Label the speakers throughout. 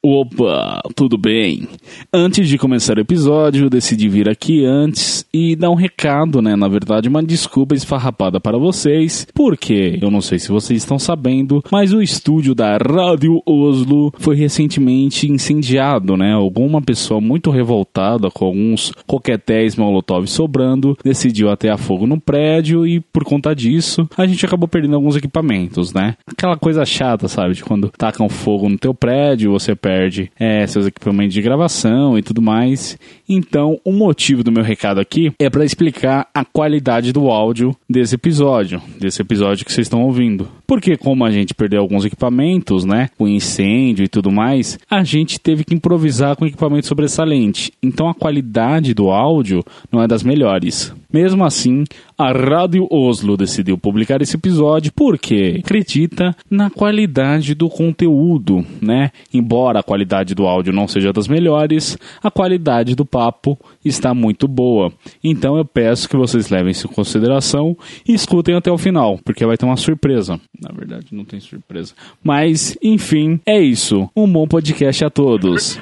Speaker 1: Opa, tudo bem? Antes de começar o episódio, decidi vir aqui antes e dar um recado, né? Na verdade, uma desculpa esfarrapada para vocês, porque eu não sei se vocês estão sabendo, mas o estúdio da Rádio Oslo foi recentemente incendiado, né? Alguma pessoa muito revoltada com alguns coquetéis molotov sobrando decidiu atear fogo no prédio e por conta disso a gente acabou perdendo alguns equipamentos, né? Aquela coisa chata, sabe? De quando tacam fogo no teu prédio, você perde é, seus equipamentos de gravação e tudo mais. Então, o motivo do meu recado aqui é para explicar a qualidade do áudio desse episódio, desse episódio que vocês estão ouvindo. Porque como a gente perdeu alguns equipamentos, né, com incêndio e tudo mais, a gente teve que improvisar com equipamento sobressalente. Então a qualidade do áudio não é das melhores. Mesmo assim, a Rádio Oslo decidiu publicar esse episódio porque acredita na qualidade do conteúdo, né? Embora a qualidade do áudio não seja das melhores, a qualidade do papo está muito boa. Então eu peço que vocês levem isso em consideração e escutem até o final, porque vai ter uma surpresa. Na verdade, não tem surpresa. Mas, enfim, é isso. Um bom podcast a todos.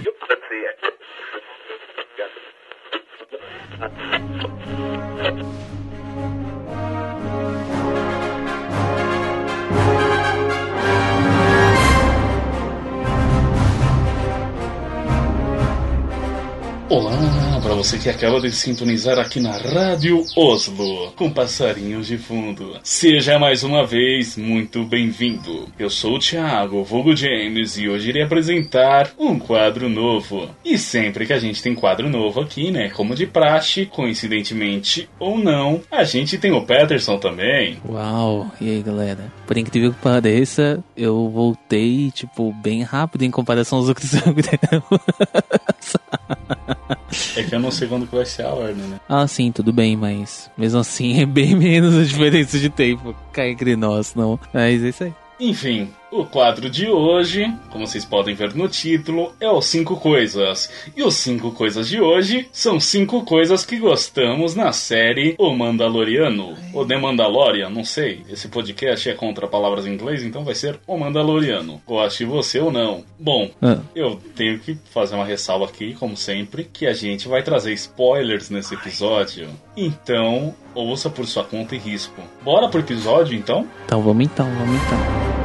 Speaker 1: Olá, você que acaba de sintonizar aqui na Rádio Oslo, com passarinhos de fundo. Seja mais uma vez muito bem-vindo. Eu sou o Thiago, vulgo James, e hoje irei apresentar um quadro novo. E sempre que a gente tem quadro novo aqui, né, como de praxe, coincidentemente ou não, a gente tem o Peterson também.
Speaker 2: Uau, e aí galera? Por incrível que pareça, eu voltei, tipo, bem rápido em comparação aos outros programas.
Speaker 1: É que eu não sei quando que vai ser a ordem, né?
Speaker 2: Ah, sim, tudo bem, mas mesmo assim é bem menos a diferença de tempo cá entre nós, não. Mas é isso aí.
Speaker 1: Enfim, o quadro de hoje, como vocês podem ver no título, é os 5 coisas. E os 5 coisas de hoje são 5 coisas que gostamos na série O Mandaloriano. Ou The Mandalorian, não sei. Esse podcast é contra palavras em inglês, então vai ser O Mandaloriano. Goste você ou não. Bom,
Speaker 2: Ah.
Speaker 1: eu tenho que fazer uma ressalva aqui, como sempre, que a gente vai trazer spoilers nesse episódio. Então, ouça por sua conta e risco. Bora pro episódio, então?
Speaker 2: Então vamos então, vamos então.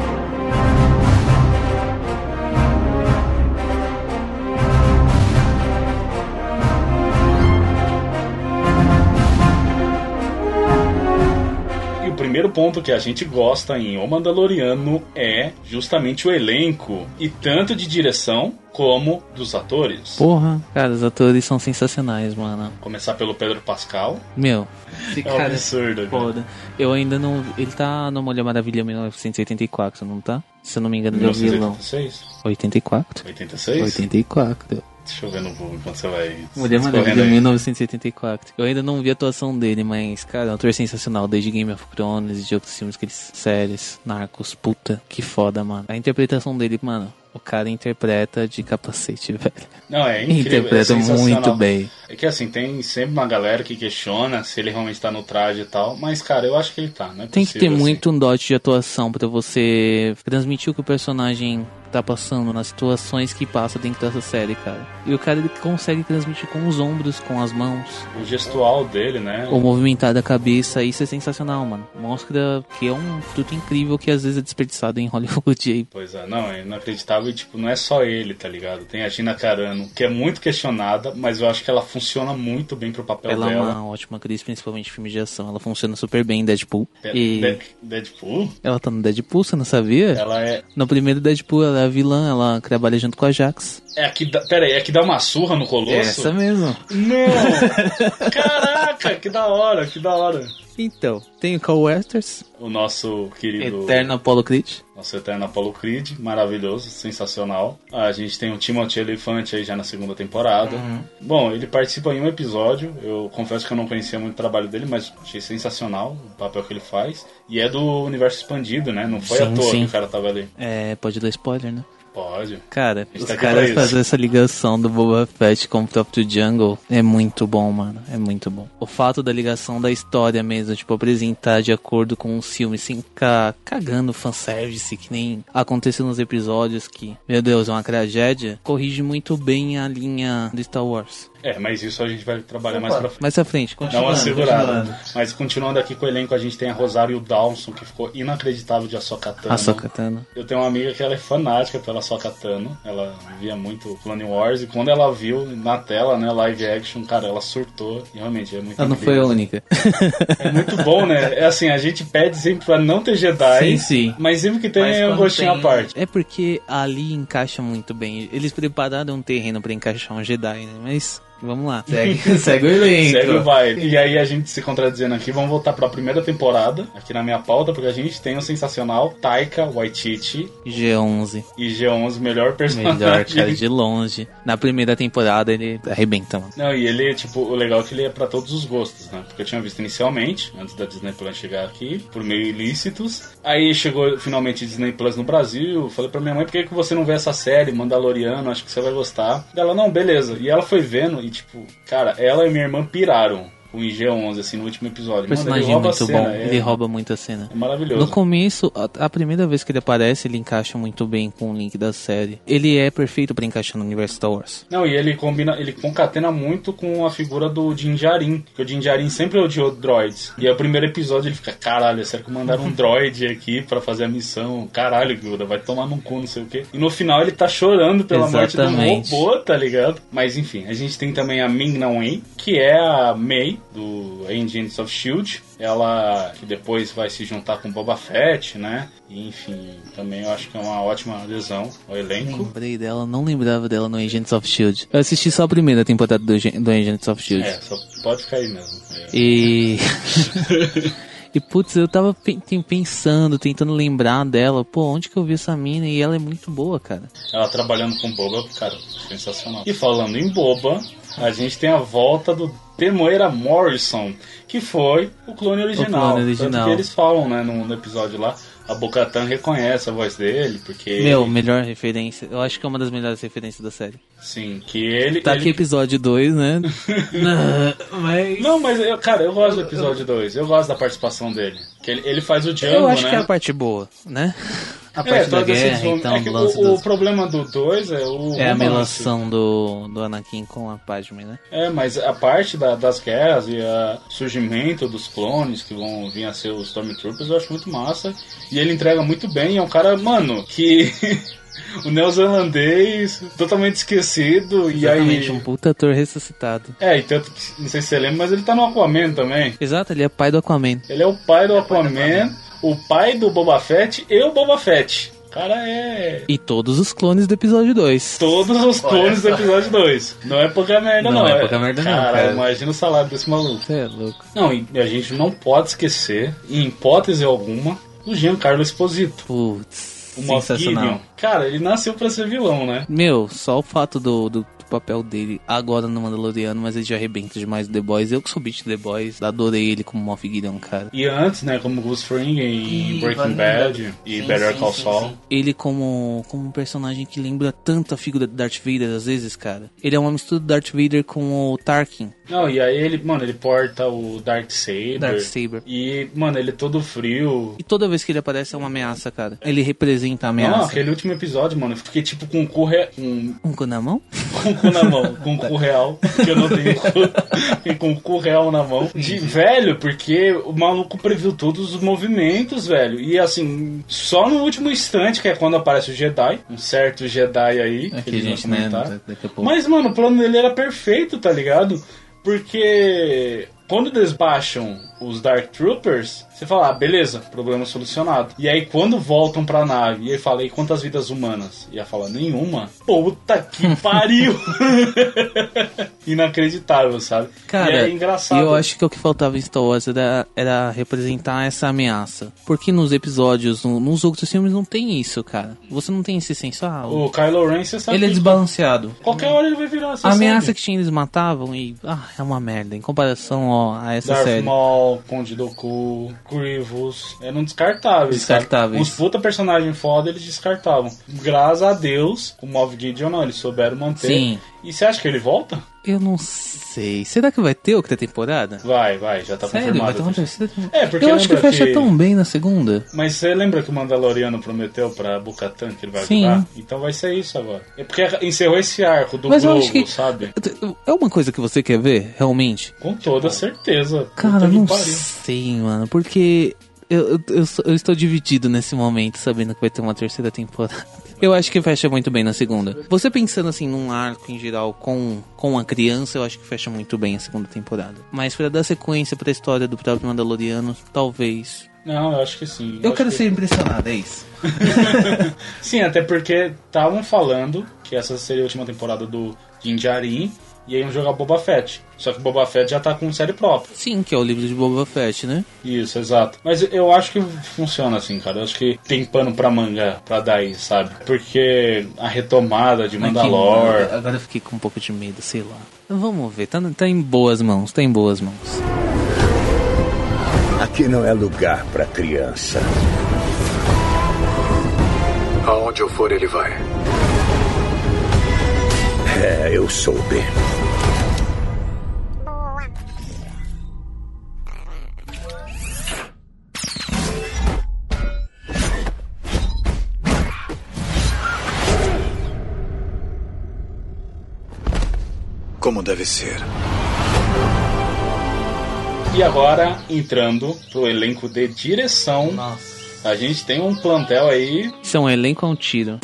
Speaker 1: Ponto que a gente gosta em O Mandaloriano é justamente o elenco, e tanto de direção como dos atores.
Speaker 2: Porra, cara, os atores são sensacionais, mano.
Speaker 1: Começar pelo Pedro Pascal.
Speaker 2: Meu, esse
Speaker 1: É um
Speaker 2: cara
Speaker 1: absurdo, cara.
Speaker 2: foda. Eu ainda não. Ele tá no Mulher Maravilha 1984, não tá? Se eu não me engano, ele é o vilão.
Speaker 1: 1986?
Speaker 2: 84?
Speaker 1: 86?
Speaker 2: 84.
Speaker 1: Deixa eu ver no Google enquanto você vai.
Speaker 2: Mulher Maravilha
Speaker 1: aí.
Speaker 2: 1984. Eu ainda não vi a atuação dele, mas, cara, é um ator sensacional desde Game of Thrones e de outros filmes que eles. séries, Narcos, puta, que foda, mano. A interpretação dele, mano, o cara interpreta de capacete, velho.
Speaker 1: Não, é incrível.
Speaker 2: Interpreta
Speaker 1: é
Speaker 2: muito bem.
Speaker 1: É que assim, tem sempre uma galera que questiona se ele realmente tá no traje e tal, mas cara, eu acho que ele tá, não é
Speaker 2: Tem que ter
Speaker 1: assim.
Speaker 2: muito um dote de atuação pra você transmitir o que o personagem tá passando nas situações que passa dentro dessa série, cara. E o cara ele consegue transmitir com os ombros, com as mãos,
Speaker 1: O gestual dele, né?
Speaker 2: ou movimentar da cabeça, isso é sensacional, mano. Mostra que é um fruto incrível que às vezes é desperdiçado em Hollywood aí.
Speaker 1: Pois é, não, é inacreditável e, tipo, não é só ele, tá ligado? Tem a Gina Carano, que é muito questionada, mas eu acho que ela funciona muito bem pro papel
Speaker 2: Ela é
Speaker 1: dela.
Speaker 2: uma ótima atriz, principalmente em filmes de ação. Ela funciona super bem em Deadpool.
Speaker 1: De-
Speaker 2: E
Speaker 1: De- Deadpool?
Speaker 2: ela tá no Deadpool, você não sabia?
Speaker 1: Ela é.
Speaker 2: No primeiro Deadpool, ela é a vilã, ela trabalha junto com a Jax.
Speaker 1: É a que dá. Pera aí, é que dá uma surra no colosso?
Speaker 2: Essa mesmo.
Speaker 1: Não! Caraca, que da hora, que da hora.
Speaker 2: Então, tem o Carl Weathers,
Speaker 1: O nosso querido.
Speaker 2: Eterno Apollo Creed.
Speaker 1: Nosso eterno Apollo Creed, maravilhoso, sensacional. A gente tem o Timothy Elefante aí já na segunda temporada. Bom, ele participa em um episódio. Eu confesso que eu não conhecia muito o trabalho dele, mas achei sensacional o papel que ele faz. E é do universo expandido, né? Não foi à
Speaker 2: Sim,
Speaker 1: toa
Speaker 2: sim.
Speaker 1: que o cara tava ali.
Speaker 2: É, pode dar spoiler, né?
Speaker 1: Pode.
Speaker 2: Cara, os
Speaker 1: tá
Speaker 2: caras fazendo essa ligação do Boba Fett com o próprio Jungle é muito bom, mano. É muito bom. O fato da ligação da história mesmo, tipo, apresentar de acordo com o filme, sem ficar cagando fanservice, que nem aconteceu nos episódios que, meu Deus, é uma tragédia, corrige muito bem a linha do Star Wars.
Speaker 1: É, mas isso a gente vai trabalhar mais pra frente.
Speaker 2: Mais à frente,
Speaker 1: Dá
Speaker 2: continua.
Speaker 1: uma segurada.
Speaker 3: continuando.
Speaker 1: Mas continuando aqui com o elenco, a gente tem a Rosário Dawson, que ficou inacreditável de Ahsoka Tano.
Speaker 2: A Sokatana.
Speaker 1: Eu tenho uma amiga que ela é fanática pela Ahsoka. Ela via muito Clone Wars. E quando ela viu na tela, né, live action, cara, ela surtou. E realmente é muito
Speaker 2: Ela não foi a única.
Speaker 1: É muito bom, né? É assim, a gente pede sempre pra não ter Jedi.
Speaker 2: Sim, sim.
Speaker 1: Mas sempre que tem
Speaker 3: Mas
Speaker 1: é um gostinho
Speaker 3: tem-
Speaker 1: à parte.
Speaker 2: É porque ali encaixa muito bem. Eles prepararam um terreno pra encaixar um Jedi, né? Mas vamos lá.
Speaker 3: Segue, segue o elenco.
Speaker 1: Segue o baile. E aí a gente se contradizendo aqui, vamos voltar pra primeira temporada, aqui na minha pauta, porque a gente tem o sensacional Taika Waititi
Speaker 2: G11.
Speaker 1: e G11, melhor personagem.
Speaker 2: Melhor, cara, de longe. Na primeira temporada ele arrebenta, mano.
Speaker 1: Não, e ele, tipo, o legal é que ele é pra todos os gostos, né? Porque eu tinha visto inicialmente, antes da Disney Plus chegar aqui, por meio ilícitos. Aí chegou finalmente Disney Plus no Brasil. Falei pra minha mãe, por que, que você não vê essa série, Mandaloriano? Acho que você vai gostar. Ela, não, beleza. E ela foi vendo e, tipo, cara, ela e minha irmã piraram o IG-11, assim, no último episódio.
Speaker 2: O personagem
Speaker 1: Mano, ele
Speaker 2: é
Speaker 1: rouba
Speaker 2: muito
Speaker 1: a cena,
Speaker 2: bom.
Speaker 1: é-
Speaker 2: Ele rouba muito a cena.
Speaker 1: É maravilhoso.
Speaker 2: No começo, a, a primeira vez que ele aparece, ele encaixa muito bem com o link da série. Ele é perfeito pra encaixar no universo Star Wars.
Speaker 1: Não, e ele combina, ele concatena muito com a figura do Din Djarin, que o Din Djarin sempre odiou droids. E aí o primeiro episódio ele fica, caralho, será que mandaram um droid aqui pra fazer a missão? Caralho, Guda, vai tomar num cu, não sei o quê. E no final ele tá chorando pela
Speaker 2: Exatamente.
Speaker 1: morte do robô, tá ligado? Mas enfim, a gente tem também a Ming Na Wen, que é a Mei, do Agents of S.H.I.E.L.D., ela que depois vai se juntar com Boba Fett, né? E, enfim, também eu acho que é uma ótima adesão ao elenco.
Speaker 2: Lembrei dela, não lembrava dela no Agents of Shield. Eu assisti só a primeira temporada do, do Agents of Shield.
Speaker 1: É, só pode ficar aí mesmo. É.
Speaker 2: E. E putz, eu tava pensando, tentando lembrar dela. Pô, onde que eu vi essa mina? E ela é muito boa, cara.
Speaker 1: Ela trabalhando com boba, cara, sensacional. E falando em boba, a gente tem a volta do Temoeira Morrison, que foi o clone original.
Speaker 2: clone
Speaker 1: Tanto
Speaker 2: original.
Speaker 1: que eles falam, né, no, no episódio lá, a Bocatan reconhece a voz dele, porque.
Speaker 2: Meu, melhor referência. Eu acho que é uma das melhores referências da série.
Speaker 1: Sim, que ele.
Speaker 2: Tá
Speaker 1: ele-
Speaker 2: aqui episódio 2, né?
Speaker 3: Não, mas.
Speaker 1: Não, mas, eu, cara, eu gosto do episódio 2. Eu gosto da participação dele. Que ele, ele faz o Django,
Speaker 2: Eu acho
Speaker 1: né?
Speaker 2: que é a parte boa, né? A
Speaker 1: É,
Speaker 2: parte da
Speaker 1: toda essa
Speaker 2: guerra, então,
Speaker 1: é
Speaker 2: do
Speaker 1: o, o
Speaker 2: dos...
Speaker 1: problema do 2 é o.
Speaker 2: É a
Speaker 1: romance.
Speaker 2: relação do, do Anakin com a Padme, né?
Speaker 1: É, mas a parte da- das guerras e o surgimento dos clones que vão vir a ser os Stormtroopers eu acho muito massa. E ele entrega muito bem. É um cara, mano, que. o neozelandês, totalmente esquecido. E
Speaker 2: Exatamente,
Speaker 1: aí.
Speaker 2: um puta ator ressuscitado.
Speaker 1: É, e tanto que, não sei se você lembra, mas ele tá no Aquaman também.
Speaker 2: Exato, ele é pai do Aquaman.
Speaker 1: Ele é o pai do Aquaman, o pai do Boba Fett e o Boba Fett. O cara é.
Speaker 2: E todos os clones do episódio 2.
Speaker 1: Todos os clones do episódio 2. Não é pouca merda, não.
Speaker 2: Não é pouca merda, não,
Speaker 1: Cara,
Speaker 2: cara.
Speaker 1: imagina o salário desse maluco.
Speaker 2: Você é louco.
Speaker 1: Não, e a gente não pode esquecer, em hipótese alguma, do Giancarlo Esposito.
Speaker 2: Putz,
Speaker 1: O Moff. Cara, ele nasceu pra ser vilão, né?
Speaker 2: Meu, só o fato do, do papel dele agora no Mandaloriano, mas ele já arrebenta demais do The Boys. Eu que sou do The Boys, adorei ele como Moff Gideon, cara.
Speaker 1: E antes, né, como Gus Fring em
Speaker 3: E
Speaker 1: Breaking
Speaker 3: Vanilla.
Speaker 1: Bad e
Speaker 3: Sim,
Speaker 1: Better
Speaker 3: sim,
Speaker 1: Call Saul.
Speaker 2: Ele como, como um personagem que lembra tanto a figura do Darth Vader às vezes, cara. Ele é uma mistura do Darth Vader com o Tarkin.
Speaker 1: Não, e aí ele, mano, ele porta o Darksaber.
Speaker 2: Darksaber.
Speaker 1: E, mano, ele é todo frio.
Speaker 2: E toda vez que ele aparece é uma ameaça, cara. Ele representa a
Speaker 1: Não,
Speaker 2: ameaça.
Speaker 1: aquele último episódio, mano, eu fiquei tipo com o cu, re... com,
Speaker 2: Um cu na mão?
Speaker 1: com o cu na mão, com o cu real, que eu não tenho cu, e com o cu real na mão. De velho, porque o maluco previu todos os movimentos, velho. E assim, só no último instante, que é quando aparece o Jedi, um certo Jedi aí, que
Speaker 2: Aqui,
Speaker 1: eles vão
Speaker 2: gente, né?
Speaker 1: comentar.
Speaker 2: Daqui a pouco.
Speaker 1: Mas, mano, o plano dele era perfeito, tá ligado? Porque quando desbaixam os Dark Troopers, você fala, ah, beleza, problema solucionado. E aí quando voltam pra nave, e aí fala, e quantas vidas humanas? E ela fala, nenhuma. Puta que pariu! Inacreditável, sabe?
Speaker 2: Cara,
Speaker 1: e é engraçado.
Speaker 2: eu acho que o que faltava em Star Wars era, era representar essa ameaça. Porque nos episódios, no- nos outros filmes, não tem isso, cara. Você não tem esse senso. Ah, o-
Speaker 1: O Kylo Ren, você sabe
Speaker 2: ele é desbalanceado.
Speaker 1: qualquer hora ele vai virar
Speaker 2: A ameaça
Speaker 1: sabe?
Speaker 2: que tinha eles matavam e. Ah, é uma merda. Em comparação ó, a essa
Speaker 1: Darth
Speaker 2: série.
Speaker 1: Maul, Conde Doku, Grievous, eram descartáveis.
Speaker 2: Descartáveis.
Speaker 1: Sabe? Os puta personagem foda eles descartavam. Graças a Deus, o Moff Gideon não, eles souberam manter.
Speaker 2: Sim.
Speaker 1: E você acha que ele volta?
Speaker 2: Eu não sei. Será que vai ter outra temporada?
Speaker 1: Vai, vai, já tá
Speaker 2: Sério?
Speaker 1: confirmado.
Speaker 2: Vai ter uma terceira temporada?
Speaker 1: É, porque
Speaker 2: Eu acho que fecha
Speaker 1: que-
Speaker 2: tão bem na segunda.
Speaker 1: Mas você lembra que o Mandaloriano prometeu pra Bukatan que ele vai
Speaker 2: Sim.
Speaker 1: ajudar? Então vai ser isso agora. É porque encerrou esse arco do
Speaker 2: Mas acho que-
Speaker 1: sabe?
Speaker 2: É uma coisa que você quer ver, realmente?
Speaker 1: Com toda certeza.
Speaker 2: Cara, não
Speaker 1: pariu.
Speaker 2: sei, mano. Porque eu, eu, eu eu estou dividido nesse momento, sabendo que vai ter uma terceira temporada. Eu acho que fecha muito bem na segunda. Você pensando assim num arco em geral com, com a criança, eu acho que fecha muito bem a segunda temporada. Mas pra dar sequência pra história do próprio Mandaloriano, talvez.
Speaker 1: Não, eu acho que sim.
Speaker 2: Eu
Speaker 1: acho
Speaker 2: quero
Speaker 1: que-
Speaker 2: ser impressionado, é isso.
Speaker 1: Sim, até porque estavam falando que essa seria a última temporada do Din E iam jogar Boba Fett. Só que Boba Fett já tá com série própria.
Speaker 2: Sim, que é o livro de Boba Fett, né?
Speaker 1: Isso, exato. Mas eu acho que funciona assim, cara. Eu acho que tem pano pra manga pra dar aí, sabe? Porque a retomada de Mandalor.
Speaker 2: Aqui, agora eu fiquei com um pouco de medo, sei lá. Vamos ver, tá, tá em boas mãos, tá em boas mãos.
Speaker 4: Aqui não é lugar pra criança.
Speaker 5: Aonde eu for, ele vai.
Speaker 4: É, eu soube.
Speaker 5: Como deve ser.
Speaker 1: E agora, entrando pro elenco de direção,
Speaker 2: Nossa.
Speaker 1: a gente tem um plantel aí.
Speaker 2: Isso é um elenco ou um tiro?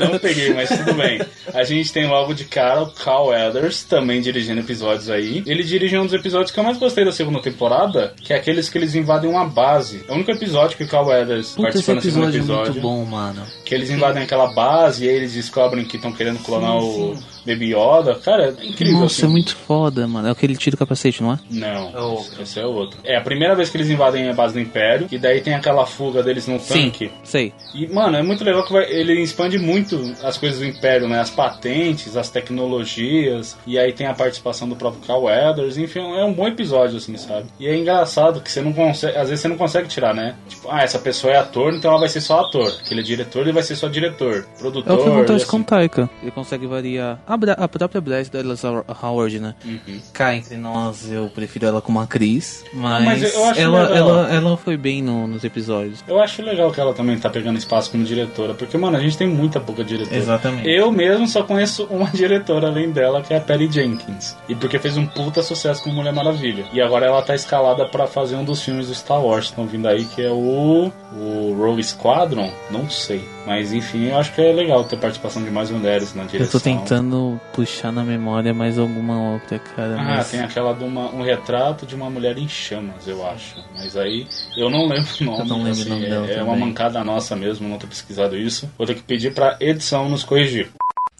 Speaker 1: Não peguei, mas tudo bem. A gente tem logo de cara o Carl Weathers, também dirigindo episódios aí. Ele dirige um dos episódios que eu mais gostei da segunda temporada, que é aqueles que eles invadem uma base. É o único episódio que o Carl Weathers
Speaker 2: Puta,
Speaker 1: participa no segundo
Speaker 2: episódio é muito bom, mano.
Speaker 1: Que eles invadem aquela base e aí eles descobrem que estão querendo clonar o Baby Yoda. Cara, é incrível.
Speaker 2: Nossa,
Speaker 1: assim.
Speaker 2: é muito foda, mano. É aquele tiro capacete, não é?
Speaker 1: Não, esse é outro. É a primeira vez que eles invadem a base do Império, e daí tem aquela fuga deles no tanque.
Speaker 2: sei.
Speaker 1: E, mano, é muito legal que vai- ele expande muito as coisas do Império, né? As patentes, as tecnologias, e aí tem a participação do próprio Carl Weathers, enfim, é um bom episódio, assim, sabe? E é engraçado que você não consegue, às vezes você não consegue tirar, né? Tipo, ah, essa pessoa é ator, então ela vai ser só ator. Aquele é diretor, ele vai ser só diretor,
Speaker 2: É
Speaker 1: produtor.
Speaker 2: o que acontece
Speaker 1: e
Speaker 2: com o
Speaker 1: assim.
Speaker 2: Taika. Ele consegue variar. A, Bra- a própria Bryce Dallas Howard, né?
Speaker 1: Uhum.
Speaker 2: Cá entre nós, eu prefiro ela como atriz. Mas,
Speaker 1: mas eu acho
Speaker 2: ela,
Speaker 1: legal.
Speaker 2: ela, ela foi bem no- nos episódios.
Speaker 1: Eu acho legal que ela também tá pegando espaço como diretora, porque, mano, a gente tem muita pouca diretora.
Speaker 2: Exatamente.
Speaker 1: Eu mesmo só conheço uma diretora além dela, que é a Patty Jenkins. E porque fez um puta sucesso com Mulher Maravilha. E agora ela tá escalada pra fazer um dos filmes do Star Wars que estão vindo aí, que é o. O Rogue Squadron? Não sei. Mas enfim, eu acho que é legal ter participação de mais mulheres na direção.
Speaker 2: Eu tô tentando puxar na memória mais alguma outra, cara.
Speaker 1: Ah,
Speaker 2: mas...
Speaker 1: tem aquela de uma, um retrato de uma mulher em chamas, eu acho. Mas aí eu não lembro o nome.
Speaker 2: Eu não lembro o
Speaker 1: assim,
Speaker 2: nome
Speaker 1: é,
Speaker 2: dela
Speaker 1: é uma mancada nossa mesmo, não ter pesquisado isso. Vou ter que pedir pra edição nos corrigir.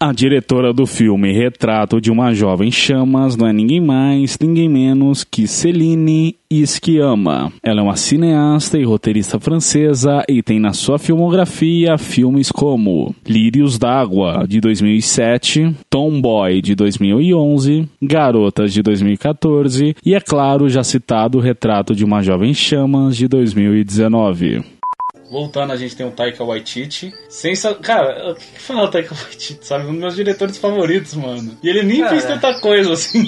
Speaker 1: A diretora do filme Retrato de uma Jovem Chamas não é ninguém mais, ninguém menos que Celine Sciamma. Ela é uma cineasta e roteirista francesa e tem na sua filmografia filmes como Lírios d'Água, de 2007, Tomboy, de 2011, Garotas, de 2014 e, é claro, já citado Retrato de uma Jovem Chamas, de 2019. Voltando, a gente tem o Taika Waititi. Sensa... Cara, o que que fala o Taika Waititi, sabe? Um dos meus diretores favoritos, mano. E ele nem fez tanta coisa assim.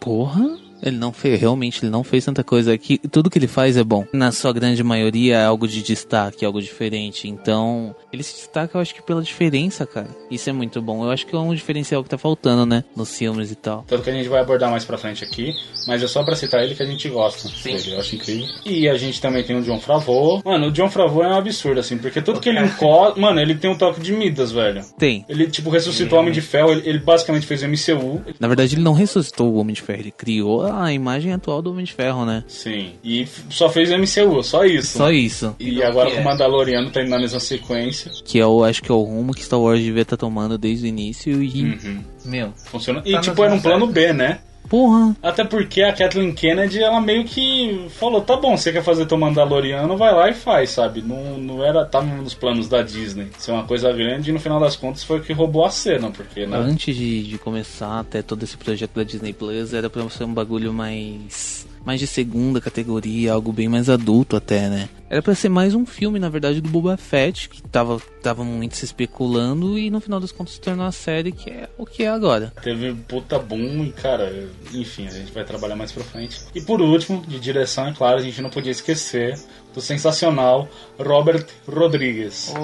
Speaker 2: Porra! Ele não fez, realmente, ele não fez tanta coisa aqui. Tudo que ele faz é bom. Na sua grande maioria é algo de destaque, algo diferente. Então, ele se destaca, eu acho que pela diferença, cara. Isso é muito bom. Eu acho que é um diferencial que tá faltando, né? Nos filmes e tal.
Speaker 1: Tanto que a gente vai abordar mais pra frente aqui. Mas é só pra citar ele que a gente gosta dele. Eu acho incrível. E a gente também tem o John Favreau. Mano, o John Favreau é um absurdo, assim. Porque tudo que ele encosta... Mano, ele tem um toque de Midas, velho.
Speaker 2: Tem.
Speaker 1: Ele, tipo, ressuscitou o Homem de Ferro. Ele, ele basicamente fez o MCU.
Speaker 2: Na verdade, ele não ressuscitou o Homem de Ferro. Ele criou a imagem atual do Homem de Ferro, né?
Speaker 1: Sim. E só fez o MCU, só isso.
Speaker 2: Só isso.
Speaker 1: E agora com o Mandaloriano tá indo na mesma sequência.
Speaker 2: Que é o, acho que é o rumo que Star Wars devia estar tomando desde o início e...
Speaker 1: Uhum.
Speaker 2: Meu...
Speaker 1: Funciona. E,
Speaker 2: Tá
Speaker 1: tipo, era um plano. B, né?
Speaker 2: Porra!
Speaker 1: Até porque a Kathleen Kennedy, ela meio que falou, tá bom, você quer fazer teu Mandaloriano, vai lá e faz, sabe? Não, não era, tava nos planos da Disney. Ser uma coisa grande e no final das contas foi o que roubou a cena, porque, né?
Speaker 2: Antes de, de começar até todo esse projeto da Disney Plus, era pra ser um bagulho mais mais de segunda categoria, algo bem mais adulto até, né? Era pra ser mais um filme, na verdade, do Boba Fett, que tava, tava muito se especulando e no final das contas se tornou a série que é o que é agora.
Speaker 1: Teve um puta boom e, cara, enfim, a gente vai trabalhar mais pra frente. E por último, de direção, é claro, a gente não podia esquecer do sensacional Robert Rodrigues.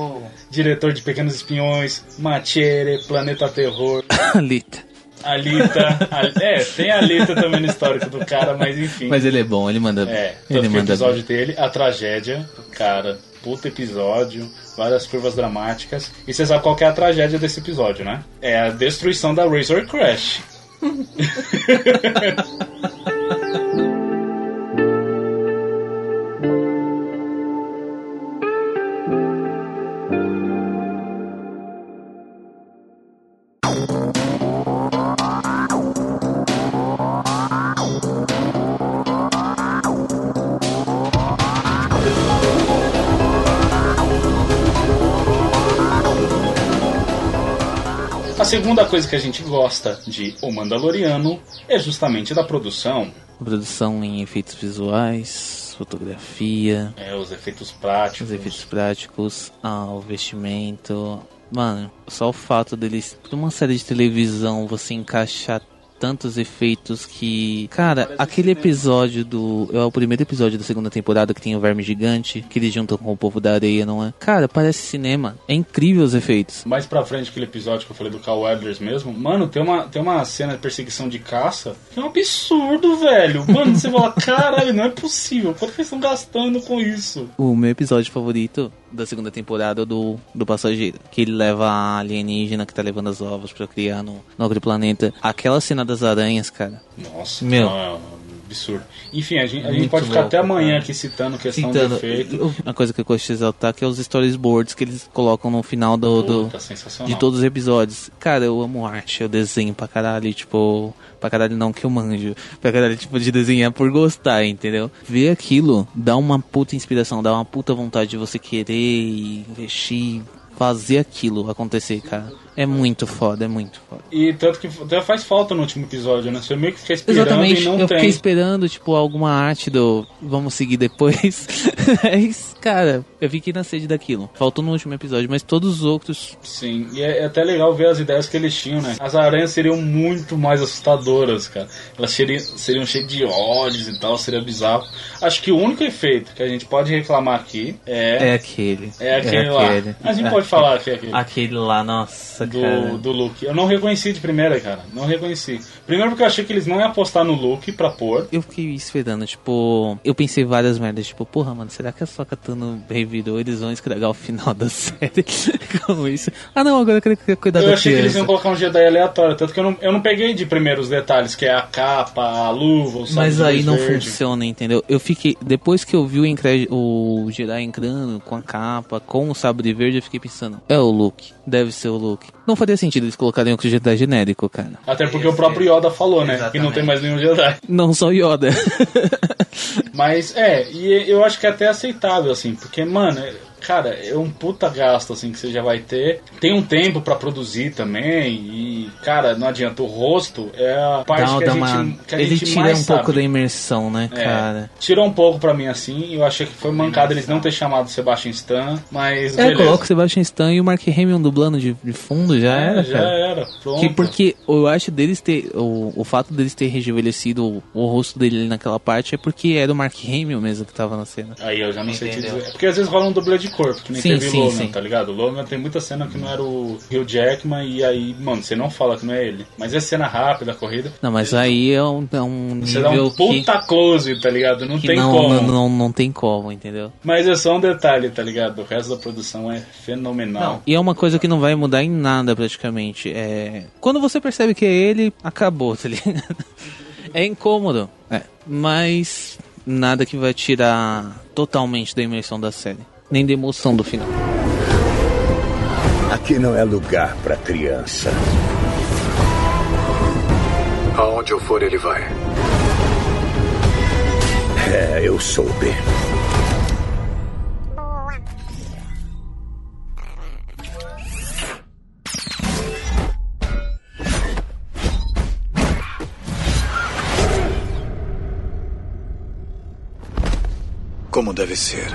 Speaker 1: Diretor de Pequenos Espiões, Machere, Planeta Terror,
Speaker 2: Alita.
Speaker 1: Alita. A- é, tem a Alita também no histórico do cara, mas enfim.
Speaker 2: Mas ele é bom, ele manda
Speaker 1: É,
Speaker 2: Ele
Speaker 1: que o
Speaker 2: manda
Speaker 1: episódio dele, a tragédia, cara, puta episódio, várias curvas dramáticas. E você sabe qual que é a tragédia desse episódio, né? É a destruição da Razor Crash. segunda coisa que a gente gosta de O Mandaloriano é justamente da produção,
Speaker 2: Produção em efeitos visuais, fotografia,
Speaker 1: é, os efeitos práticos.
Speaker 2: os efeitos práticos, ah, o vestimento. Mano, só o fato deles, pra uma série de televisão, você encaixar tantos efeitos que. Cara, aquele episódio do. É o primeiro episódio da segunda temporada que tem o verme gigante, que eles juntam com o povo da areia, não é? Cara, parece cinema. É incrível os efeitos.
Speaker 1: Mais pra frente, aquele episódio que eu falei do Carl Weathers mesmo, mano, tem uma, tem uma cena de perseguição de caça que é um absurdo, velho. Mano, você fala, caralho, não é possível. Quanto que eles estão gastando com isso?
Speaker 2: O meu episódio favorito da segunda temporada do, do passageiro. Que ele leva a alienígena que tá levando as ovos pra criar no, no outro planeta. Aquela cena das aranhas, cara.
Speaker 1: Nossa,
Speaker 2: Meu.
Speaker 1: não, é absurdo. Enfim, a gente, a gente pode ficar
Speaker 2: louco,
Speaker 1: até amanhã
Speaker 2: cara.
Speaker 1: aqui citando questão
Speaker 2: Citando,
Speaker 1: de efeito.
Speaker 2: uma coisa que eu gosto de exaltar que é os storyboards que eles colocam no final do, do- de todos os episódios. Cara, eu amo arte, eu desenho pra caralho, tipo, pra caralho não que eu manjo, pra caralho tipo de desenhar por gostar, entendeu? Ver aquilo dá uma puta inspiração, dá uma puta vontade de você querer e investir, fazer aquilo acontecer, cara. É muito foda, é muito foda.
Speaker 1: E tanto que até faz falta no último episódio, né? Você meio que fica esperando
Speaker 2: Exatamente,
Speaker 1: e não
Speaker 2: eu
Speaker 1: tem.
Speaker 2: fiquei esperando, tipo, alguma arte do vamos seguir depois. Mas, cara, eu fiquei na sede daquilo. Faltou no último episódio, mas todos os outros.
Speaker 1: Sim, e é, é até legal ver as ideias que eles tinham, né? As aranhas seriam muito mais assustadoras, cara. Elas seriam, seriam cheias de olhos e tal, seria bizarro. Acho que o único efeito que a gente pode reclamar aqui é.
Speaker 2: É aquele.
Speaker 1: É aquele lá. A gente pode falar que é aquele.
Speaker 2: Aquele lá, nossa, cara.
Speaker 1: Do, do Luke. Eu não reconheci de primeira, cara. Não reconheci. Primeiro porque eu achei que eles não iam apostar no Luke pra pôr.
Speaker 2: Eu fiquei esperando, tipo, eu pensei várias merdas, tipo, porra, mano, será que a sua Katana revirou? Eles vão estragar o final da série com isso? Ah, não, agora eu quero cuidar
Speaker 1: Eu
Speaker 2: da
Speaker 1: achei que eles iam
Speaker 2: criança.
Speaker 1: colocar um Jedi aleatório, tanto que eu não, eu não peguei de primeiro os detalhes, que é a capa, a luva, o
Speaker 2: Mas aí não
Speaker 1: verde.
Speaker 2: funciona, entendeu? Eu fiquei. Depois que eu vi o, encre- o Jedi entrando com a capa, com o sabre verde, eu fiquei pensando, é o Luke, deve ser o Luke. Não faria sentido eles colocarem o Jedi genérico, cara.
Speaker 1: Até porque o próprio Yoda falou, né? Que não
Speaker 2: Exatamente.
Speaker 1: tem mais nenhum Jedi.
Speaker 2: Não só Yoda.
Speaker 1: Mas é, e eu acho que é até aceitável, assim, porque, mano, cara, é um puta gasto, assim, que você já vai ter. Tem um tempo pra produzir também, e, cara, não adianta. O rosto é a parte
Speaker 2: Dá-
Speaker 1: que, a gente,
Speaker 2: uma-
Speaker 1: que a
Speaker 2: Ele
Speaker 1: gente
Speaker 2: tira
Speaker 1: mais
Speaker 2: um
Speaker 1: sabe.
Speaker 2: pouco da imersão, né,
Speaker 1: É,
Speaker 2: cara?
Speaker 1: tirou um pouco pra mim assim, eu achei que foi mancada eles não ter chamado o Sebastian Stan, mas
Speaker 2: É, coloca o Sebastian Stan e o Mark Hamill dublando de, de fundo, já
Speaker 1: É,
Speaker 2: era,
Speaker 1: já
Speaker 2: cara.
Speaker 1: era, pronto.
Speaker 2: Que porque eu acho deles ter. O, o fato deles ter rejuvenescido o, o rosto dele ali naquela parte é porque era o Mark Hamill mesmo que tava na cena.
Speaker 1: Aí eu já não sei te
Speaker 2: Entendeu?
Speaker 1: dizer. É Porque às vezes rola um dublê de corpo, que nem
Speaker 2: Sim,
Speaker 1: teve
Speaker 2: sim,
Speaker 1: Logan,
Speaker 2: sim.
Speaker 1: tá ligado? Logan tem muita cena que não era o Hugh Jackman e aí, mano, você não fala que não é ele. Mas é cena rápida, corrida.
Speaker 2: Não, mas aí é um, é um
Speaker 1: Você dá um puta close, tá ligado? Não
Speaker 2: que, que
Speaker 1: tem
Speaker 2: não,
Speaker 1: como.
Speaker 2: não, não, não tem como, entendeu?
Speaker 1: Mas é só um detalhe, tá ligado? O resto da produção é fenomenal.
Speaker 2: E é uma coisa que não vai mudar em nada praticamente. É... Quando você percebe que é ele, acabou, tá ligado? É incômodo, é. mas nada que vai tirar totalmente da imersão da série. Nem da emoção do final.
Speaker 4: Aqui não é lugar pra criança.
Speaker 5: Aonde eu for, ele vai.
Speaker 4: É, eu soube.
Speaker 5: como deve ser.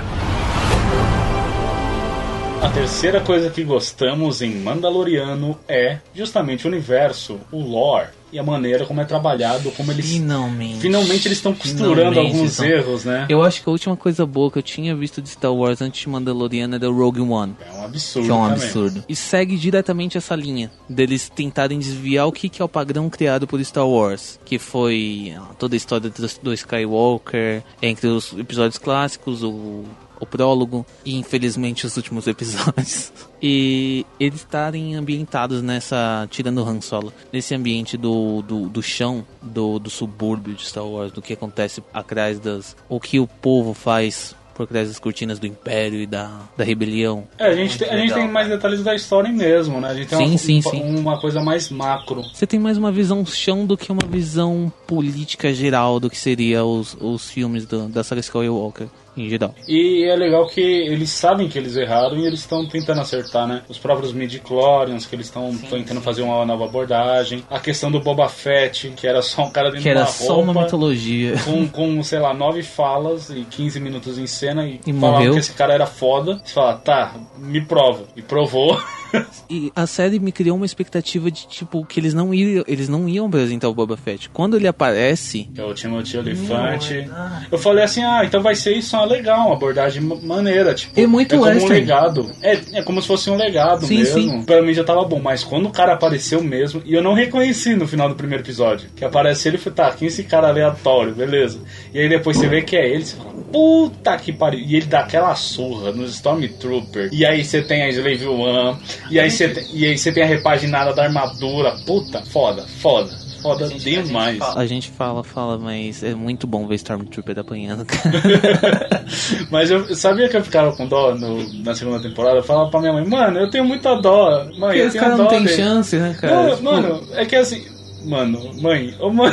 Speaker 1: A terceira coisa que gostamos em Mandaloriano é justamente o universo, o lore e a maneira como é trabalhado, como eles
Speaker 2: Finalmente.
Speaker 1: finalmente eles estão costurando
Speaker 2: Finalmente
Speaker 1: alguns
Speaker 2: estão-
Speaker 1: erros, né?
Speaker 2: Eu acho que a última coisa boa que eu tinha visto de Star Wars antes de Mandaloriano era o Rogue One.
Speaker 1: É um absurdo
Speaker 2: Que é um
Speaker 1: também.
Speaker 2: absurdo. E segue diretamente essa linha deles tentarem desviar o que, que é o padrão criado por Star Wars, que foi ah, toda a história do, do Skywalker, entre os episódios clássicos, o, o prólogo e infelizmente os últimos episódios. E eles estarem ambientados nessa, tirando o Han Solo, nesse ambiente do, do, do chão, do, do subúrbio de Star Wars, do que acontece atrás das. o que o povo faz por trás das cortinas do Império e da, da rebelião.
Speaker 1: É, a gente, tem, a gente tem mais detalhes da história mesmo, né? A gente tem
Speaker 2: Sim,
Speaker 1: uma,
Speaker 2: sim, sim.
Speaker 1: uma coisa mais macro.
Speaker 2: Você tem mais uma visão chão do que uma visão política geral do que seria os, os filmes do, da saga Skywalker em geral.
Speaker 1: E é legal que eles sabem que eles erraram e eles estão tentando acertar, né? Os próprios midi-chlorians, que eles estão tentando fazer uma nova abordagem. A questão do Boba Fett, que era só um cara dentro
Speaker 2: Que
Speaker 1: de
Speaker 2: era
Speaker 1: uma
Speaker 2: só uma
Speaker 1: roupa,
Speaker 2: mitologia.
Speaker 1: com, com, sei lá, nove falas e 15 minutos em cena e,
Speaker 2: E
Speaker 1: falavam que esse cara era foda. Você fala, tá, me prova. E provou.
Speaker 2: E a série me criou uma expectativa de tipo que eles não iam, eles não iam apresentar o Boba Fett. Quando ele aparece,
Speaker 1: é o Timothy Olyphant. Eu falei assim, ah, então vai ser isso, ah, legal, uma abordagem ma- maneira, tipo,
Speaker 2: É muito
Speaker 1: como um legado. É, é como se fosse um legado
Speaker 2: Sim,
Speaker 1: mesmo.
Speaker 2: sim.
Speaker 1: Pra mim já tava bom, mas quando o cara apareceu mesmo, e eu não reconheci no final do primeiro episódio, que aparece ele e falei, tá, quem é esse cara aleatório, beleza. E aí depois você vê que é ele, você fala, puta que pariu. E ele dá aquela surra nos Stormtrooper. E aí você tem a Slave One, e aí você tem, e aí você tem a repaginada da armadura. Puta, foda, foda. Foda demais.
Speaker 2: a gente fala, fala, mas é muito bom ver Stormtrooper apanhando, cara.
Speaker 1: Mas eu sabia que eu ficava com dó no- na segunda temporada. Eu falava pra minha mãe, mano, eu tenho muita dó. Mãe,
Speaker 2: Porque
Speaker 1: eu tenho
Speaker 2: caras
Speaker 1: dó
Speaker 2: não tem
Speaker 1: dele."
Speaker 2: chance, né, cara?
Speaker 1: Não,
Speaker 2: Tipo,
Speaker 1: mano, é que assim. Mano, mãe, ô mãe.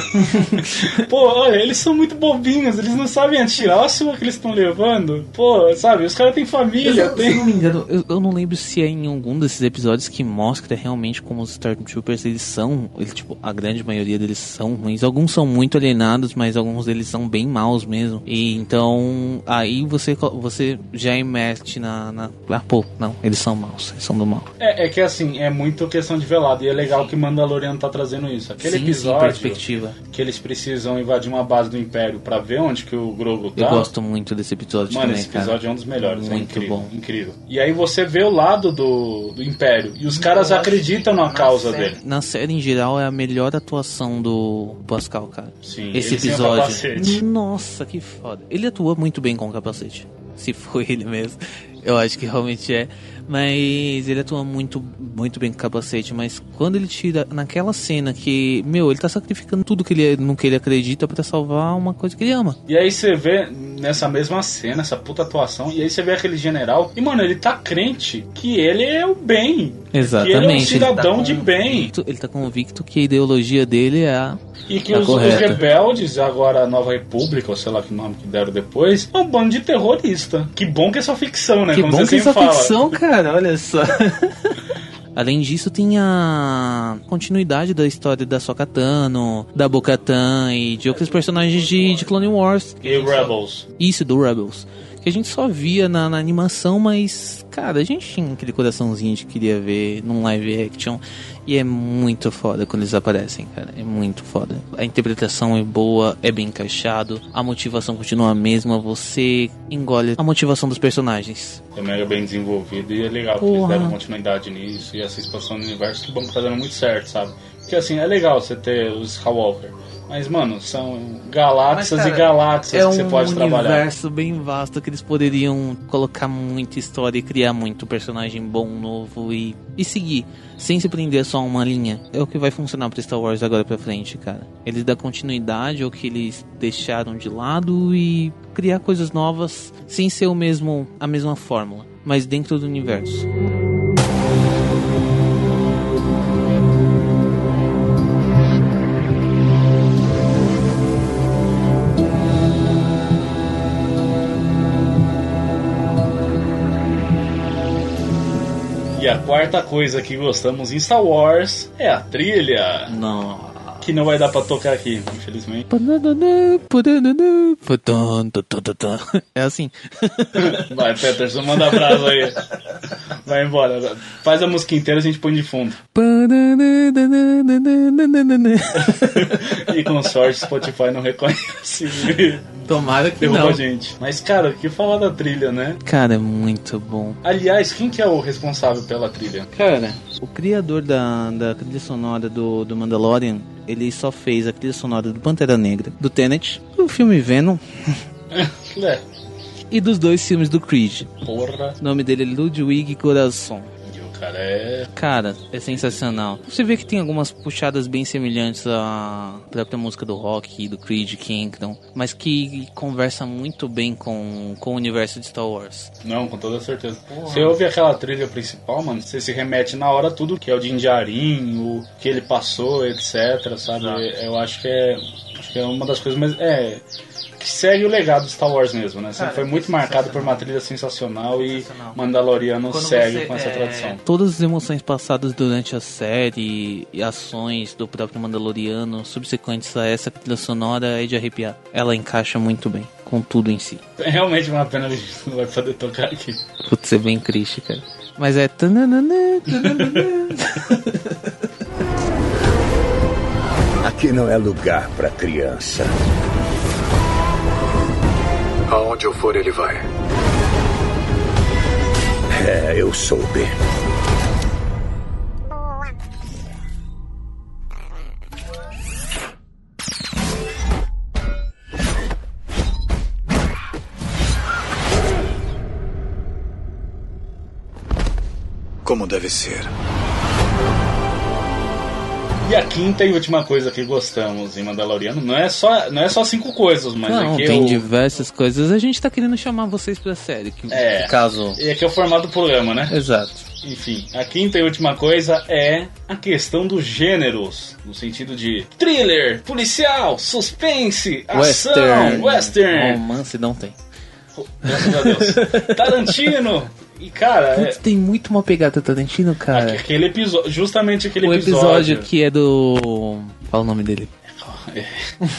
Speaker 1: Pô, olha, eles são muito bobinhos, eles não sabem atirar. A sua que eles estão levando. Pô, sabe, os caras têm família,
Speaker 2: Eu, se
Speaker 1: tem.
Speaker 2: não me engano, eu, eu não lembro se é em algum desses episódios que mostra realmente como os Stormtroopers eles são, eles, tipo, a grande maioria deles são ruins. Alguns são muito alienados, mas alguns deles são bem maus mesmo. E então aí você você já imete na, na ah, pô, não, eles são maus, eles são do mal.
Speaker 1: É, é que assim, é muito questão de velado. E é legal que Mandalorian tá trazendo isso. Aquele
Speaker 2: sim, sim,
Speaker 1: episódio
Speaker 2: perspectiva.
Speaker 1: que eles precisam invadir uma base do Império pra ver onde que o Grogu tá.
Speaker 2: Eu gosto muito desse episódio
Speaker 1: Mano,
Speaker 2: também,
Speaker 1: esse
Speaker 2: cara.
Speaker 1: episódio é um dos melhores. é
Speaker 2: Muito
Speaker 1: incrível,
Speaker 2: bom.
Speaker 1: incrível. E aí você vê o lado do, do Império. E os caras acreditam na causa dele.
Speaker 2: Na série em geral é a melhor atuação do Pascal, cara.
Speaker 1: Sim,
Speaker 2: Esse episódio.
Speaker 1: capacete.
Speaker 2: Nossa, que foda. Ele atua muito bem com o capacete. Se foi ele mesmo. Eu acho que realmente é. Mas ele atua muito, muito bem com o capacete. Mas quando ele tira naquela cena que, meu, ele tá sacrificando tudo que ele, no que ele acredita pra salvar uma coisa que ele ama.
Speaker 1: E aí você vê nessa mesma cena, essa puta atuação, e aí você vê aquele general, e mano, ele tá crente que ele é o bem.
Speaker 2: Exatamente.
Speaker 1: Que ele é um
Speaker 2: Ele
Speaker 1: cidadão
Speaker 2: tá
Speaker 1: de bem.
Speaker 2: convicto- Ele tá convicto que a ideologia dele é a.
Speaker 1: E que
Speaker 2: Tá
Speaker 1: os, os rebeldes, agora a Nova República, ou sei lá que nome que deram depois, é um bando de terrorista. Que bom que é só ficção, né?
Speaker 2: Que
Speaker 1: Como
Speaker 2: bom
Speaker 1: você
Speaker 2: que essa
Speaker 1: fala.
Speaker 2: ficção, cara, olha só. Além disso, tem a continuidade da história da Sokatano, da Bocatan e de outros personagens de, de Clone Wars.
Speaker 1: E Rebels.
Speaker 2: Isso, do Rebels. Que a gente só via na, na animação, mas, cara, a gente tinha aquele coraçãozinho de queria ver num live action. E é muito foda quando eles aparecem, cara. É muito foda. A interpretação é boa, é bem encaixado, a motivação continua a mesma, você engole a motivação dos personagens.
Speaker 1: É mega bem desenvolvido e é legal que eles
Speaker 2: Porra.
Speaker 1: deram continuidade nisso e essa expansão do universo, que bom que tá dando muito certo, sabe? Porque assim, é legal você ter os Skywalker. Mas, mano, são galáxias
Speaker 2: Mas, cara,
Speaker 1: e galáxias
Speaker 2: é
Speaker 1: que você
Speaker 2: um
Speaker 1: pode trabalhar.
Speaker 2: universo bem vasto que eles poderiam colocar muita história e criar muito personagem bom, novo e, e seguir, sem se prender só a uma linha. É o que vai funcionar pra Star Wars agora pra frente, cara. Eles dão continuidade ao que eles deixaram de lado e criar coisas novas sem ser o mesmo a mesma fórmula, mas dentro do universo.
Speaker 1: A quarta coisa que gostamos em Star Wars é a trilha.
Speaker 2: Nossa.
Speaker 1: Que não vai dar pra tocar aqui, infelizmente.
Speaker 2: É assim.
Speaker 1: Vai, Peterson, manda abraço aí. Vai embora. Faz a música inteira, a gente põe de fundo. E com sorte, Spotify não reconhece.
Speaker 2: Tomara que
Speaker 1: Derruba
Speaker 2: não.
Speaker 1: a gente. Mas, cara, o que falar da trilha, né?
Speaker 2: Cara, é muito bom.
Speaker 1: Aliás, quem que é o responsável pela trilha?
Speaker 2: Cara, o criador da, da trilha sonora do, do Mandalorian, ele só fez a trilha sonora do Pantera Negra, do Tenet, do filme Venom
Speaker 1: É,
Speaker 2: e dos dois filmes do Creed.
Speaker 1: porra.
Speaker 2: O nome dele é Ludwig Corazon.
Speaker 1: Cara é.
Speaker 2: Cara, é sensacional. Você vê que tem algumas puxadas bem semelhantes à própria música do rock, do Creed, Kingdom, mas que conversa muito bem com, com o universo de Star Wars.
Speaker 1: Não, com toda certeza. Você ouve aquela trilha principal, mano, você se remete na hora tudo que é o Dinjarin, o que ele passou, etc, sabe? Eu acho que é. Acho que é uma das coisas mais. É. Segue o legado de Star Wars mesmo, né? Sempre
Speaker 2: Cara,
Speaker 1: foi muito marcado por uma trilha sensacional,
Speaker 2: Sensacional.
Speaker 1: e Mandaloriano
Speaker 2: Quando
Speaker 1: segue
Speaker 2: você,
Speaker 1: com essa
Speaker 2: é,
Speaker 1: tradição.
Speaker 2: Todas as emoções passadas durante a série e ações do próprio Mandaloriano subsequentes a essa trilha sonora é de arrepiar. Ela encaixa muito bem com tudo em si.
Speaker 1: É realmente uma pena a gente não vai poder tocar aqui.
Speaker 2: Putz, é bem triste, cara. Mas é.
Speaker 4: Aqui não é lugar pra criança.
Speaker 5: Aonde eu for, ele vai.
Speaker 4: É, eu soube.
Speaker 5: Como deve ser.
Speaker 1: E a quinta e última coisa que gostamos em Mandaloriano não é só, não é só cinco coisas, mas
Speaker 2: Não,
Speaker 1: é que
Speaker 2: tem
Speaker 1: eu-
Speaker 2: diversas coisas. A gente tá querendo chamar vocês pra série. Que,
Speaker 1: É.
Speaker 2: Caso.
Speaker 1: E aqui é o formato do programa, né?
Speaker 2: Exato.
Speaker 1: Enfim, a quinta e última coisa é a questão dos gêneros, no sentido de thriller, policial, suspense, ação,
Speaker 2: Western.
Speaker 1: western.
Speaker 2: Romance não tem.
Speaker 1: Graças a Deus. Tarantino. E cara,
Speaker 2: Putz,
Speaker 1: é,
Speaker 2: tem muito uma pegada Tarantino, cara.
Speaker 1: aquele episódio, justamente aquele
Speaker 2: o
Speaker 1: episódio,
Speaker 2: episódio que é do. Fala o nome dele.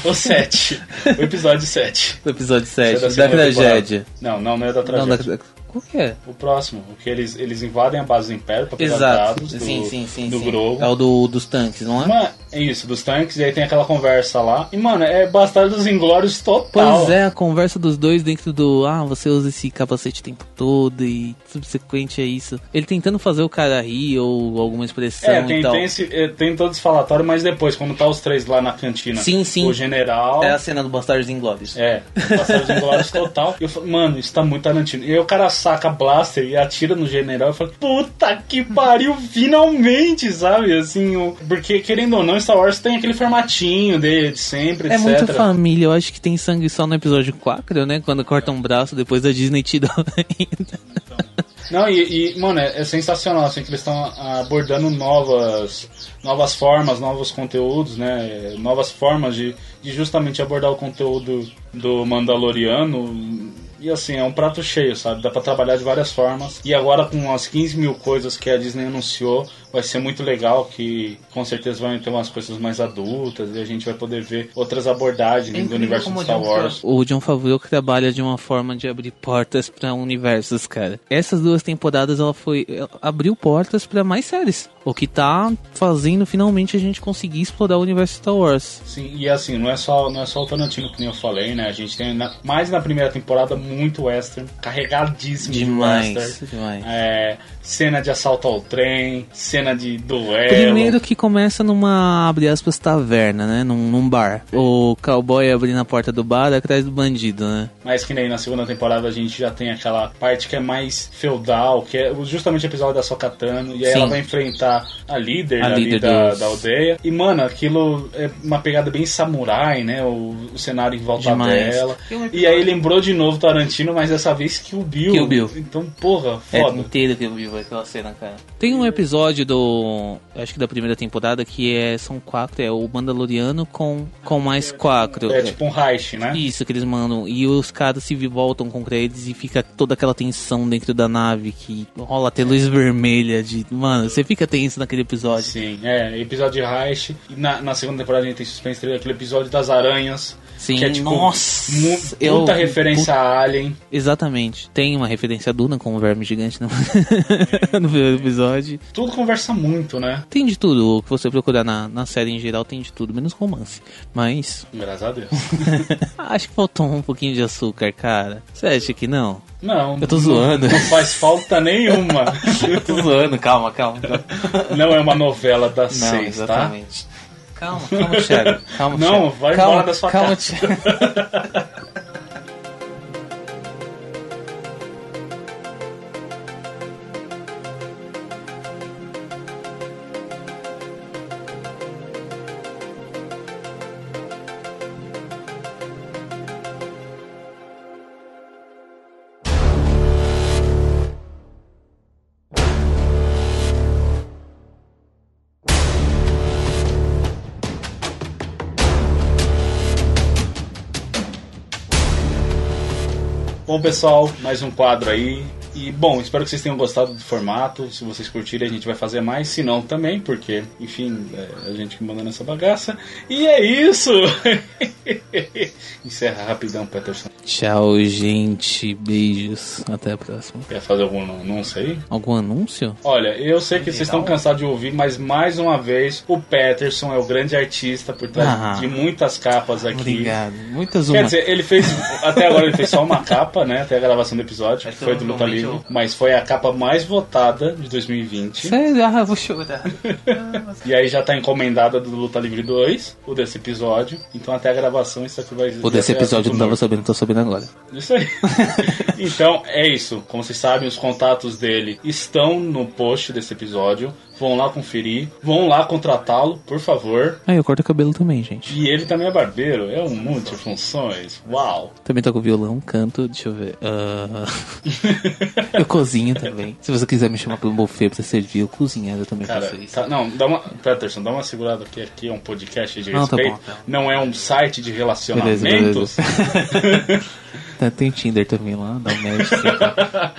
Speaker 1: o 7, o episódio 7.
Speaker 2: O episódio 7,
Speaker 1: Isso é
Speaker 2: da, tragédia.
Speaker 1: Não, não, não é da
Speaker 2: Não,
Speaker 1: tragédia.
Speaker 2: da. Qual que é?
Speaker 1: O próximo, o que eles, eles invadem a base do Império pra pegar
Speaker 2: Exato.
Speaker 1: dados do,
Speaker 2: sim, sim, sim.
Speaker 1: do
Speaker 2: sim.
Speaker 1: Grogu.
Speaker 2: É o do, dos tanques, não é?
Speaker 1: É isso, dos tanques, e aí tem aquela conversa lá. E, mano, é Bastardos Inglórios total.
Speaker 2: Pois é, a conversa dos dois dentro do. Ah, você usa esse capacete o tempo todo e subsequente a isso. Ele tentando fazer o cara rir ou alguma expressão
Speaker 1: É,
Speaker 2: e
Speaker 1: tem,
Speaker 2: tal.
Speaker 1: tem, esse, é, tem todo esse falatório, mas depois, quando tá os três lá na cantina,
Speaker 2: Sim, sim.
Speaker 1: o general.
Speaker 2: É a cena do Bastardos Inglórios.
Speaker 1: É, Bastardos Inglórios total. E eu mano, isso tá muito Tarantino. E aí o cara saca blaster e atira no general e fala, puta que pariu, finalmente, sabe? Assim, o... porque querendo ou não, Star Wars tem aquele formatinho dele de sempre,
Speaker 2: É
Speaker 1: etc.
Speaker 2: muito família, eu acho que tem sangue só no episódio 4, né? Quando corta um braço, depois a Disney te dá ainda.
Speaker 1: Não, e, e, mano, é, é sensacional, assim, que eles estão abordando novas, novas formas, novos conteúdos, né? Novas formas de, de justamente abordar o conteúdo do Mandaloriano. E assim, é um prato cheio, sabe? Dá pra trabalhar de várias formas. E agora com as 15 mil coisas que a Disney anunciou, vai ser muito legal, que com certeza vai ter umas coisas mais adultas e a gente vai poder ver outras abordagens do universo de Star Wars.
Speaker 2: O John Favreau que trabalha de uma forma de abrir portas pra universos, cara. Essas duas temporadas ela foi ela abriu portas pra mais séries, o que tá fazendo finalmente a gente conseguir explorar o universo Star Wars.
Speaker 1: Sim, e assim, não é só, não é só o Tarantino que nem eu falei, né? A gente tem na- mais na primeira temporada muito western, carregadíssimo
Speaker 2: Demais,
Speaker 1: de western.
Speaker 2: demais.
Speaker 1: É, cena de assalto ao trem, cena de duelo.
Speaker 2: Primeiro que começa numa, abre aspas, taverna, né? Num, num bar. O cowboy abrindo a porta do bar atrás do bandido, né?
Speaker 1: Mas que nem na segunda temporada a gente já tem aquela parte que é mais feudal, que é justamente o episódio da Sokatano, e aí
Speaker 2: Sim.
Speaker 1: ela vai enfrentar a líder
Speaker 2: A
Speaker 1: ali
Speaker 2: líder
Speaker 1: da, da aldeia. E, mano, aquilo é uma pegada bem samurai, né? O, o cenário em volta
Speaker 2: Demais.
Speaker 1: dela. E aí lembrou de novo Tarantino, mas dessa vez que o Bill.
Speaker 2: Kill Bill.
Speaker 1: Então, porra,
Speaker 2: É
Speaker 1: foda.
Speaker 2: inteiro que eu vivo aquela cena, cara. Tem um episódio do. Acho que da primeira temporada, que é, são quatro, é o Mandaloriano com, com mais quatro.
Speaker 1: É tipo um Reich, né?
Speaker 2: Isso que eles mandam. E os caras se voltam contra eles e fica toda aquela tensão dentro da nave que rola até luz vermelha de. Mano, você fica tenso naquele episódio.
Speaker 1: Sim, é, episódio de Reich. E na, na segunda temporada a gente tem suspense teve aquele episódio das aranhas.
Speaker 2: Sim,
Speaker 1: que é tipo
Speaker 2: nossa,
Speaker 1: mu-
Speaker 2: eu-
Speaker 1: muita referência a Alien.
Speaker 2: Exatamente. Tem uma referência a Duna com o verme gigante no, no primeiro episódio.
Speaker 1: Tudo conversa muito, né?
Speaker 2: Tem de tudo. O que você procurar na, na série em geral tem de tudo, menos romance. Mas
Speaker 1: Graças a Deus.
Speaker 2: acho que faltou um pouquinho de açúcar, cara. Você acha que não?
Speaker 1: Não.
Speaker 2: Eu tô zoando.
Speaker 1: Não, não faz falta nenhuma.
Speaker 2: Eu tô zoando, calma, calma. calma.
Speaker 1: não é uma novela das
Speaker 2: Não,
Speaker 1: seis, tá?
Speaker 2: exatamente. Calma, calma, Thiago. Calma,
Speaker 1: Não,
Speaker 2: Thiago.
Speaker 1: vai
Speaker 2: calma,
Speaker 1: embora da sua
Speaker 2: calma,
Speaker 1: casa.
Speaker 2: Thiago.
Speaker 1: Pessoal, mais um quadro aí. E, bom, espero que vocês tenham gostado do formato. Se vocês curtirem, a gente vai fazer mais. Se não, também, porque, enfim, é a gente que manda nessa bagaça. E é isso! Encerra rapidão, Peterson.
Speaker 2: Tchau, gente. Beijos. Até a próxima.
Speaker 1: Quer fazer algum anúncio aí?
Speaker 2: Algum anúncio?
Speaker 1: Olha, eu sei que vocês estão cansados de ouvir, mas mais uma vez, o Peterson é o grande artista por trás
Speaker 2: Ah.
Speaker 1: de muitas capas aqui.
Speaker 2: Obrigado. Muitas
Speaker 1: Quer
Speaker 2: uma.
Speaker 1: dizer, ele fez. Até agora ele fez só uma capa, né? Até a gravação do episódio, que foi do Luta Livre.
Speaker 2: eu-
Speaker 1: Mas foi a capa mais votada de 2020.
Speaker 2: Sério? Ah, eu vou chorar.
Speaker 1: E aí já tá encomendada do Luta Livre 2, o desse episódio. Então até a gravação isso aqui vai
Speaker 2: O desse episódio não tava sabendo, tô sabendo agora.
Speaker 1: Isso aí. então, é isso. Como vocês sabem, os contatos dele estão no post desse episódio. Vão lá conferir. Vão lá contratá-lo, por favor.
Speaker 2: Ah, eu corto o cabelo também, gente.
Speaker 1: E ele também é barbeiro, é um multifunções. Uau!
Speaker 2: Também toco violão, canto, deixa eu ver. Ah, eu cozinho também. Se você quiser me chamar pelo buffet pra servir, eu cozinhar, eu também
Speaker 1: Cara,
Speaker 2: faço isso.
Speaker 1: tá- não, dá uma. Peterson, dá uma segurada aqui. Aqui é um podcast de
Speaker 2: Não, tá
Speaker 1: respeito.
Speaker 2: bom, tá.
Speaker 1: Não é um site de
Speaker 2: Beleza,
Speaker 1: relacionamentos.
Speaker 2: Tem Tinder também lá, dá um match. tá.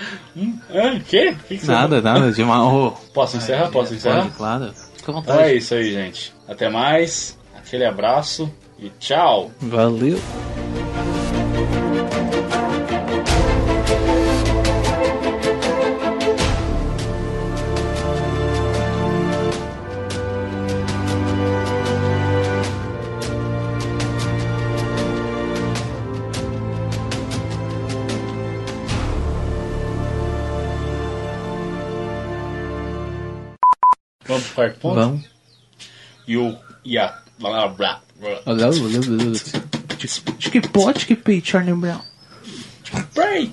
Speaker 1: Ah, o quê? Que que
Speaker 2: Nada, nada, de mal.
Speaker 1: Posso encerrar? Posso encerrar?
Speaker 2: Pode, claro. Fica à
Speaker 1: Então é
Speaker 2: vontade.
Speaker 1: isso aí, gente. Até mais. Aquele abraço e tchau.
Speaker 2: Valeu.
Speaker 1: Quarto ponto?
Speaker 2: Vamos.
Speaker 1: E o. E a. blá, blá, blá.
Speaker 2: Olha, olha, olha. Que pote que pei, Charlie Brown.
Speaker 1: Pray!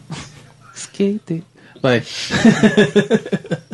Speaker 2: Skate. Vai.